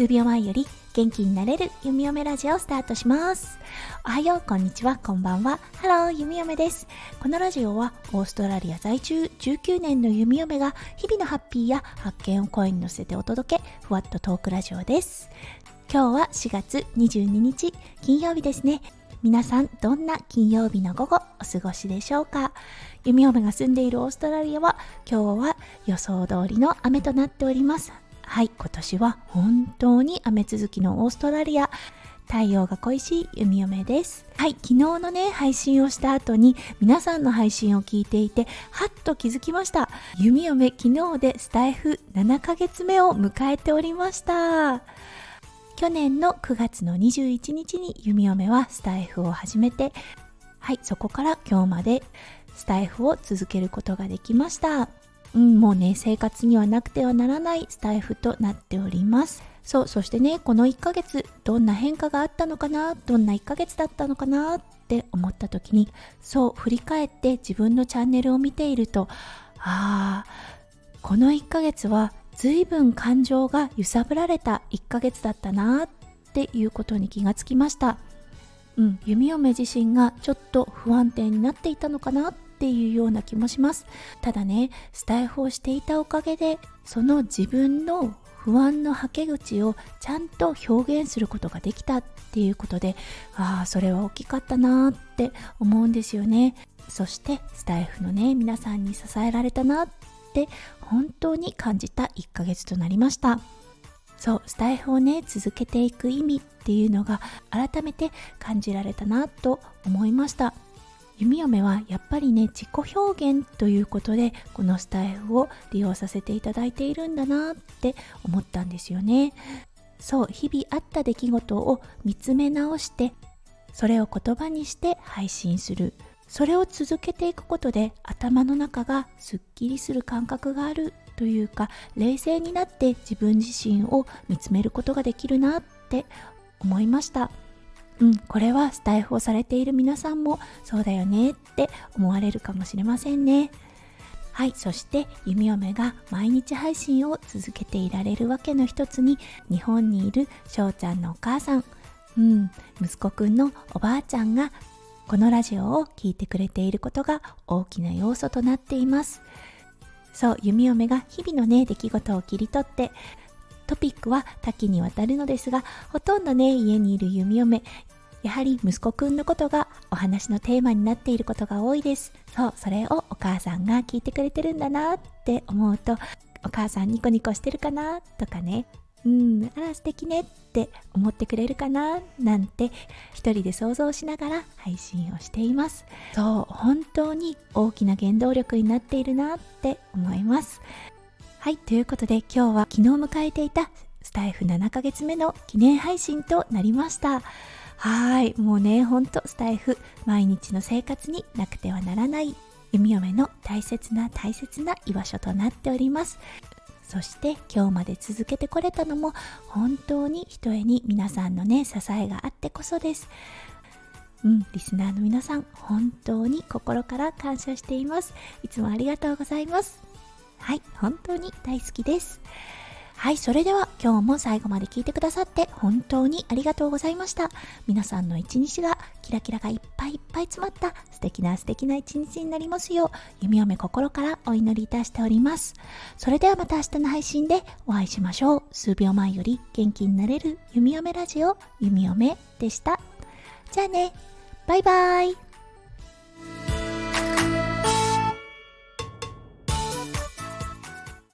数秒前より元気になれる弓嫁ラジオをスタートします。おはよう、こんにちは、こんばんは。ハロー、弓嫁です。このラジオはオーストラリア在住19年の弓嫁が日々のハッピーや発見を声に乗せてお届け、ふわっとトークラジオです。今日は4月22日、金曜日ですね。皆さん、どんな金曜日の午後お過ごしでしょうか？弓嫁が住んでいるオーストラリアは今日は予想通りの雨となっております。はい、今年は本当に雨続きのオーストラリア。太陽が恋しい弓嫁です。はい、昨日のね、配信をした後に皆さんの配信を聞いていて、はっと気づきました。弓嫁、昨日でスタイフ7ヶ月目を迎えておりました。去年の9月の21日に弓嫁はスタイフを始めて、はい、そこから今日までスタイフを続けることができました。うん、もうね、生活にはなくてはならないスタイフとなっております。そう、そしてね、この1ヶ月、どんな変化があったのかな、どんな1ヶ月だったのかな？って思った時に、そう、振り返って自分のチャンネルを見ていると、ああ、この1ヶ月は随分感情が揺さぶられた1ヶ月だったなっていうことに気がつきました。うん、弓嫁自身がちょっと不安定になっていたのかなっていうような気もしますただねスタイフをしていたおかげでその自分の不安のはけ口をちゃんと表現することができたっていうことでああそれは大きかったなって思うんですよねそしてスタイフのね皆さんに支えられたなって本当に感じた1ヶ月となりました。そうスタイフをね続けていく意味っていうのが改めて感じられたなと思いました。弓嫁はやっぱりね自己表現ということでこのスタイルを利用させていただいているんだなって思ったんですよね。そう日々あった出来事を見つめ直してそれを言葉にして配信する。それを続けていくことで頭の中がすっきりする感覚があるというか冷静になって自分自身を見つめることができるなって思いましたうん、これはスタイフをされている皆さんもそうだよねって思われるかもしれませんね。はい、そして弓嫁が毎日配信を続けていられるわけの一つに日本にいる翔ちゃんのお母さん、うん、息子くんのおばあちゃんがこのラジオを聴いてくれていることが大きな要素となっています。そう、弓嫁が日々のね、出来事を切り取ってトピックは多岐にわたるのですが、ほとんどね、家にいる弓嫁、やはり息子くんのことがお話のテーマになっていることが多いです。そう、それをお母さんが聞いてくれてるんだなって思うと、お母さんニコニコしてるかなとかね、うん、あら素敵ねって思ってくれるかななんて一人で想像しながら配信をしています。そう、本当に大きな原動力になっているなって思います。はい、ということで今日は昨日迎えていたスタイフ7ヶ月目の記念配信となりました。はい、もうね、ほんとスタイフ、毎日の生活になくてはならない弓嫁の大切な大切な居場所となっております。そして今日まで続けてこれたのも本当にひとえに皆さんのね、支えがあってこそです。うん、リスナーの皆さん、本当に心から感謝しています。いつもありがとうございます。はい、本当に大好きです。はい、それでは今日も最後まで聞いてくださって本当にありがとうございました。皆さんの一日がキラキラがいっぱいいっぱい詰まった素敵な素敵な一日になりますよう、弓嫁心からお祈りいたしております。それではまた明日の配信でお会いしましょう。数秒前より元気になれる弓嫁ラジオ、弓嫁でした。じゃあね、バイバイ。